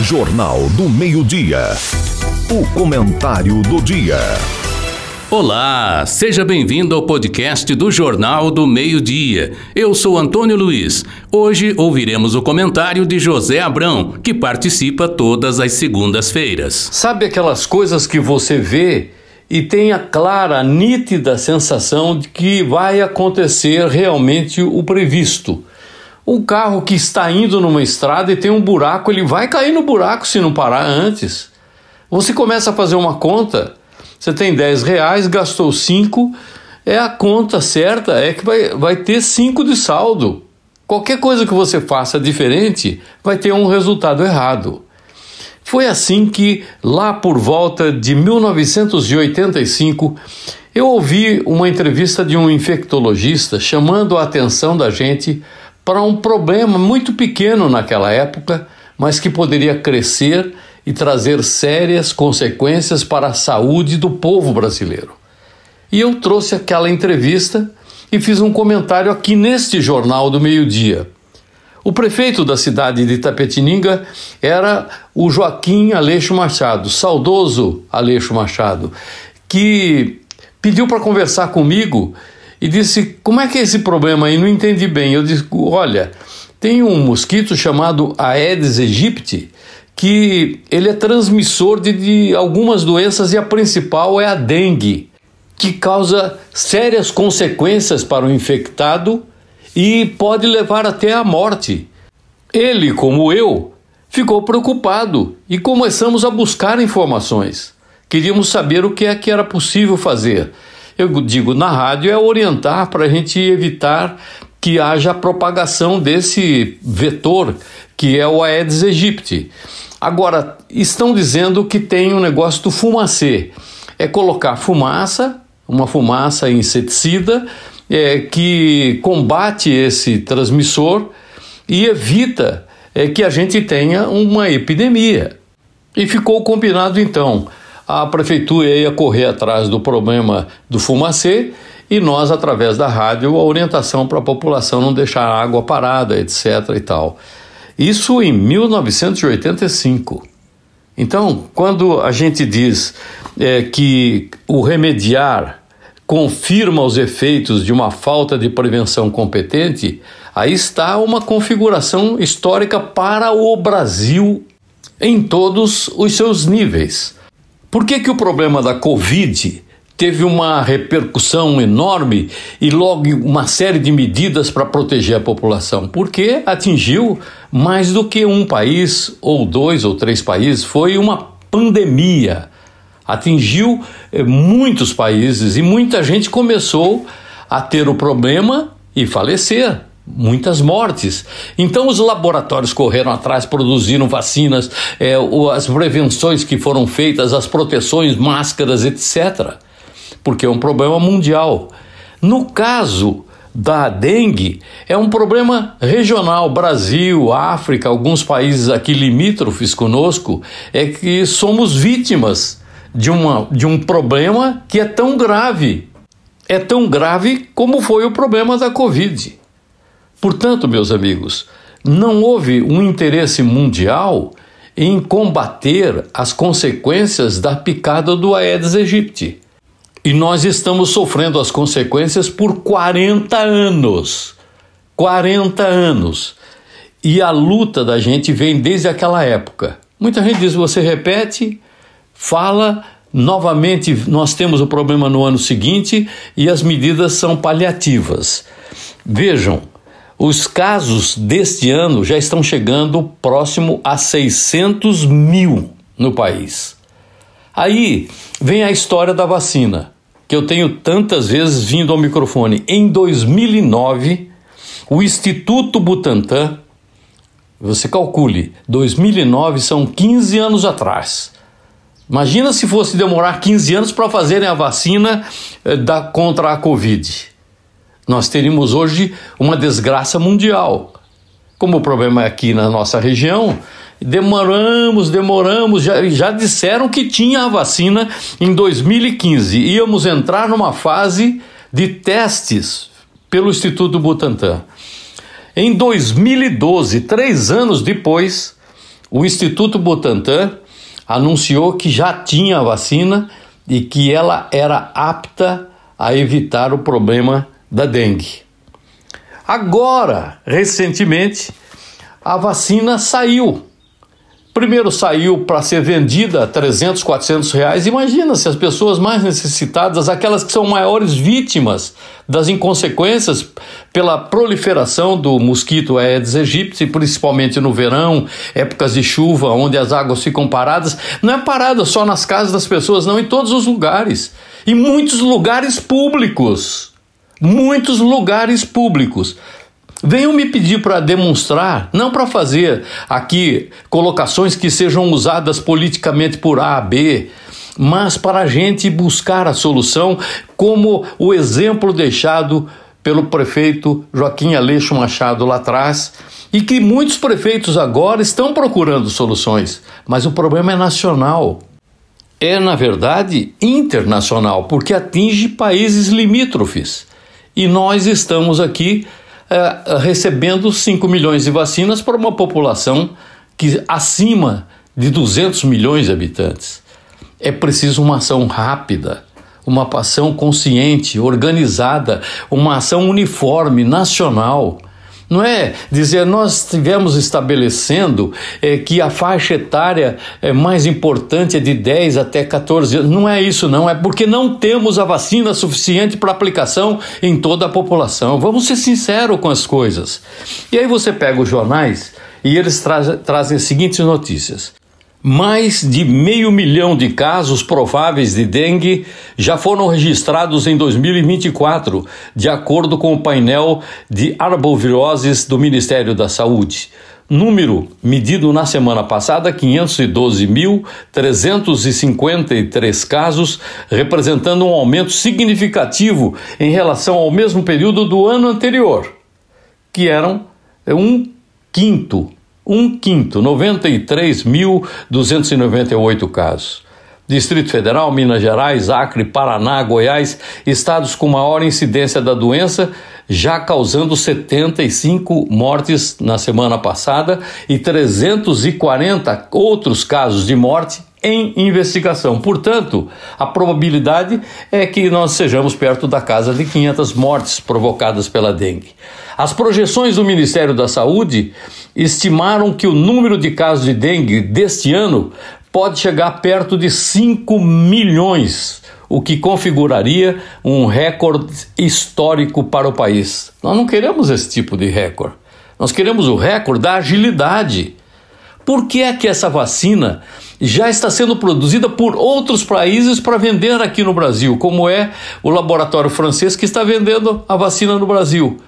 Jornal do Meio-Dia. O comentário do dia. Olá, seja bem-vindo ao podcast do Jornal do Meio-Dia. Eu sou Antônio Luiz. Hoje ouviremos o comentário de José Abrão, que participa todas as segundas-feiras. Sabe aquelas coisas que você vê e tem a clara, nítida sensação de que vai acontecer realmente o previsto? Um carro que está indo numa estrada e tem um buraco, ele vai cair no buraco se não parar antes. Você começa a fazer uma conta, você tem 10 reais, gastou 5, é a conta certa, é que vai, vai ter 5 de saldo. Qualquer coisa que você faça diferente vai ter um resultado errado. Foi assim que, lá por volta de 1985, eu ouvi uma entrevista de um infectologista chamando a atenção da gente para um problema muito pequeno naquela época, mas que poderia crescer e trazer sérias consequências para a saúde do povo brasileiro. E eu trouxe aquela entrevista e fiz um comentário aqui neste jornal do meio-dia. O prefeito da cidade de Itapetininga era o Joaquim Aleixo Machado, saudoso Aleixo Machado, que pediu para conversar comigo e disse: Como é que é esse problema aí? Não entendi bem. Eu disse: Olha, tem um mosquito chamado Aedes aegypti que ele é transmissor de, de algumas doenças e a principal é a dengue, que causa sérias consequências para o infectado e pode levar até à morte. Ele, como eu, ficou preocupado e começamos a buscar informações. Queríamos saber o que é que era possível fazer eu digo na rádio, é orientar para a gente evitar que haja propagação desse vetor que é o Aedes aegypti. Agora, estão dizendo que tem um negócio do fumacê. É colocar fumaça, uma fumaça inseticida, é, que combate esse transmissor e evita é, que a gente tenha uma epidemia. E ficou combinado então a prefeitura ia correr atrás do problema do fumacê e nós, através da rádio, a orientação para a população não deixar a água parada, etc. e tal. Isso em 1985. Então, quando a gente diz é, que o remediar confirma os efeitos de uma falta de prevenção competente, aí está uma configuração histórica para o Brasil em todos os seus níveis. Por que, que o problema da Covid teve uma repercussão enorme e logo uma série de medidas para proteger a população? Porque atingiu mais do que um país, ou dois ou três países, foi uma pandemia. Atingiu eh, muitos países e muita gente começou a ter o problema e falecer muitas mortes. Então os laboratórios correram atrás, produziram vacinas, é, as prevenções que foram feitas, as proteções, máscaras, etc. Porque é um problema mundial. No caso da dengue, é um problema regional. Brasil, África, alguns países aqui limítrofes conosco, é que somos vítimas de, uma, de um problema que é tão grave. É tão grave como foi o problema da Covid. Portanto, meus amigos, não houve um interesse mundial em combater as consequências da picada do Aedes aegypti. E nós estamos sofrendo as consequências por 40 anos. 40 anos. E a luta da gente vem desde aquela época. Muita gente diz: você repete, fala, novamente nós temos o problema no ano seguinte e as medidas são paliativas. Vejam, os casos deste ano já estão chegando próximo a 600 mil no país. Aí vem a história da vacina, que eu tenho tantas vezes vindo ao microfone. Em 2009, o Instituto Butantan, você calcule, 2009 são 15 anos atrás. Imagina se fosse demorar 15 anos para fazerem a vacina eh, da, contra a Covid nós teríamos hoje uma desgraça mundial. Como o problema é aqui na nossa região, demoramos, demoramos, já, já disseram que tinha a vacina em 2015. Íamos entrar numa fase de testes pelo Instituto Butantan. Em 2012, três anos depois, o Instituto Butantan anunciou que já tinha a vacina e que ela era apta a evitar o problema da dengue. Agora, recentemente, a vacina saiu. Primeiro saiu para ser vendida a 300, 400 reais. Imagina se as pessoas mais necessitadas, aquelas que são maiores vítimas das inconsequências pela proliferação do mosquito Aedes aegypti, principalmente no verão, épocas de chuva, onde as águas ficam paradas. Não é parada só nas casas das pessoas, não, em todos os lugares. E muitos lugares públicos. Muitos lugares públicos. Venham me pedir para demonstrar, não para fazer aqui colocações que sejam usadas politicamente por A, B, mas para a gente buscar a solução, como o exemplo deixado pelo prefeito Joaquim Aleixo Machado lá atrás, e que muitos prefeitos agora estão procurando soluções, mas o problema é nacional. É, na verdade, internacional, porque atinge países limítrofes. E nós estamos aqui é, recebendo 5 milhões de vacinas para uma população que acima de 200 milhões de habitantes. É preciso uma ação rápida, uma ação consciente, organizada, uma ação uniforme, nacional. Não é dizer nós estivemos estabelecendo é, que a faixa etária é mais importante é de 10 até 14 anos. Não é isso, não. É porque não temos a vacina suficiente para aplicação em toda a população. Vamos ser sinceros com as coisas. E aí você pega os jornais e eles tra trazem as seguintes notícias. Mais de meio milhão de casos prováveis de dengue já foram registrados em 2024, de acordo com o painel de arboviroses do Ministério da Saúde. Número medido na semana passada, 512.353 casos, representando um aumento significativo em relação ao mesmo período do ano anterior, que eram um quinto um quinto, 93.298 casos. Distrito Federal, Minas Gerais, Acre, Paraná, Goiás, estados com maior incidência da doença, já causando 75 mortes na semana passada e 340 outros casos de morte em investigação. Portanto, a probabilidade é que nós sejamos perto da casa de 500 mortes provocadas pela dengue. As projeções do Ministério da Saúde estimaram que o número de casos de dengue deste ano pode chegar perto de 5 milhões, o que configuraria um recorde histórico para o país. Nós não queremos esse tipo de recorde. Nós queremos o recorde da agilidade. Por que é que essa vacina já está sendo produzida por outros países para vender aqui no Brasil, como é o laboratório francês que está vendendo a vacina no Brasil?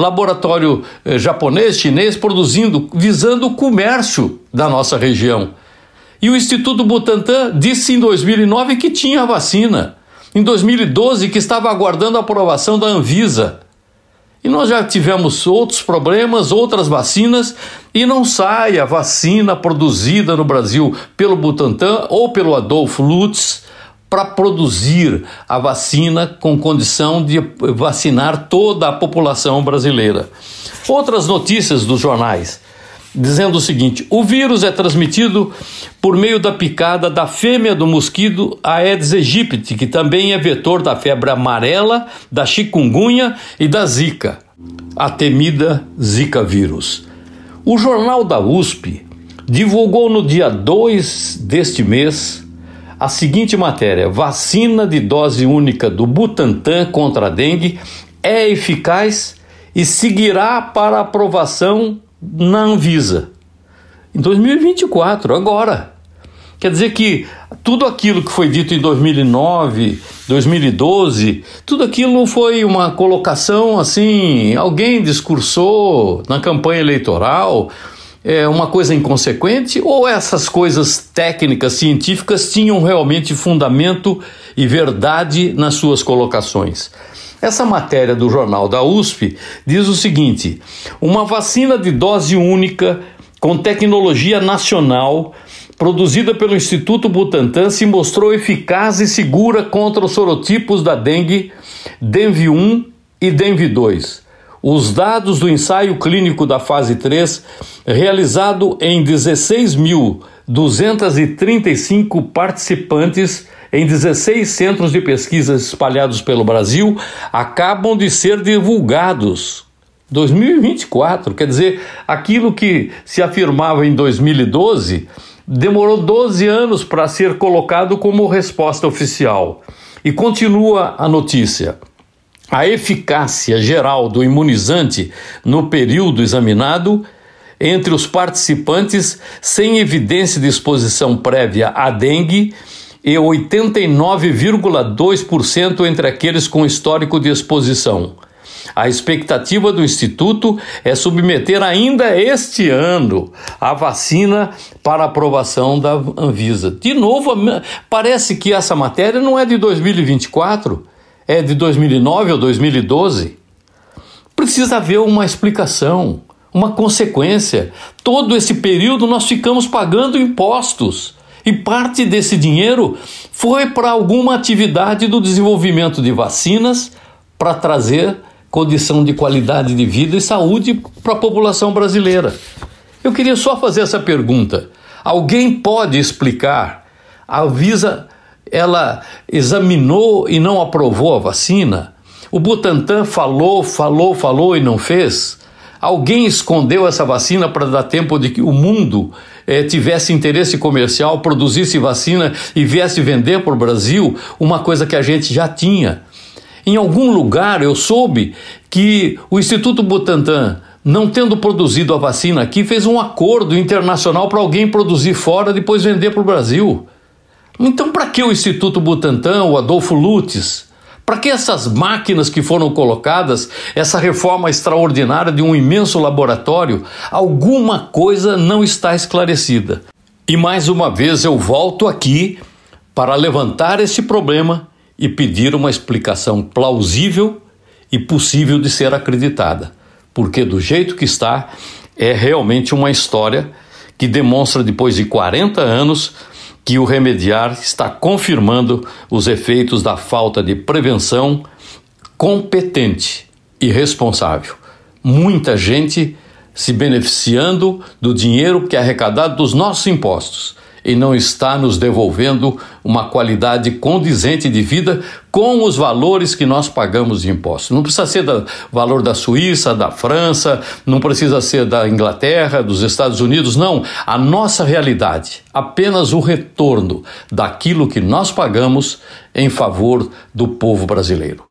Laboratório eh, japonês, chinês produzindo, visando o comércio da nossa região. E o Instituto Butantan disse em 2009 que tinha a vacina. Em 2012 que estava aguardando a aprovação da Anvisa. E nós já tivemos outros problemas, outras vacinas, e não sai a vacina produzida no Brasil pelo Butantan ou pelo Adolfo Lutz para produzir a vacina com condição de vacinar toda a população brasileira. Outras notícias dos jornais dizendo o seguinte: o vírus é transmitido por meio da picada da fêmea do mosquito Aedes aegypti, que também é vetor da febre amarela, da chikungunya e da zika, a temida zika vírus. O jornal da USP divulgou no dia 2 deste mês a seguinte matéria: vacina de dose única do Butantan contra a dengue é eficaz e seguirá para aprovação na Anvisa. Em 2024, agora. Quer dizer que tudo aquilo que foi dito em 2009, 2012, tudo aquilo foi uma colocação assim, alguém discursou na campanha eleitoral, é uma coisa inconsequente ou essas coisas técnicas, científicas tinham realmente fundamento e verdade nas suas colocações? Essa matéria do jornal da USP diz o seguinte: uma vacina de dose única com tecnologia nacional produzida pelo Instituto Butantan se mostrou eficaz e segura contra os sorotipos da dengue, dengue 1 e dengue 2. Os dados do ensaio clínico da fase 3, realizado em 16.235 participantes em 16 centros de pesquisa espalhados pelo Brasil, acabam de ser divulgados. 2024, quer dizer, aquilo que se afirmava em 2012 demorou 12 anos para ser colocado como resposta oficial. E continua a notícia. A eficácia geral do imunizante no período examinado entre os participantes sem evidência de exposição prévia à dengue e 89,2% entre aqueles com histórico de exposição. A expectativa do Instituto é submeter ainda este ano a vacina para aprovação da Anvisa. De novo, parece que essa matéria não é de 2024, é de 2009 ou 2012. Precisa haver uma explicação, uma consequência. Todo esse período nós ficamos pagando impostos. E parte desse dinheiro foi para alguma atividade do desenvolvimento de vacinas para trazer condição de qualidade de vida e saúde para a população brasileira. Eu queria só fazer essa pergunta. Alguém pode explicar? A Visa ela examinou e não aprovou a vacina? O Butantan falou, falou, falou e não fez? Alguém escondeu essa vacina para dar tempo de que o mundo eh, tivesse interesse comercial, produzisse vacina e viesse vender para o Brasil uma coisa que a gente já tinha? Em algum lugar eu soube que o Instituto Butantan, não tendo produzido a vacina aqui, fez um acordo internacional para alguém produzir fora e depois vender para o Brasil. Então, para que o Instituto Butantan, o Adolfo Lutz? Para que essas máquinas que foram colocadas, essa reforma extraordinária de um imenso laboratório? Alguma coisa não está esclarecida. E mais uma vez eu volto aqui para levantar esse problema e pedir uma explicação plausível e possível de ser acreditada, porque do jeito que está, é realmente uma história que demonstra, depois de 40 anos, que o remediar está confirmando os efeitos da falta de prevenção competente e responsável. Muita gente se beneficiando do dinheiro que é arrecadado dos nossos impostos e não está nos devolvendo uma qualidade condizente de vida com os valores que nós pagamos de impostos. Não precisa ser do valor da Suíça, da França, não precisa ser da Inglaterra, dos Estados Unidos, não. A nossa realidade, apenas o retorno daquilo que nós pagamos em favor do povo brasileiro.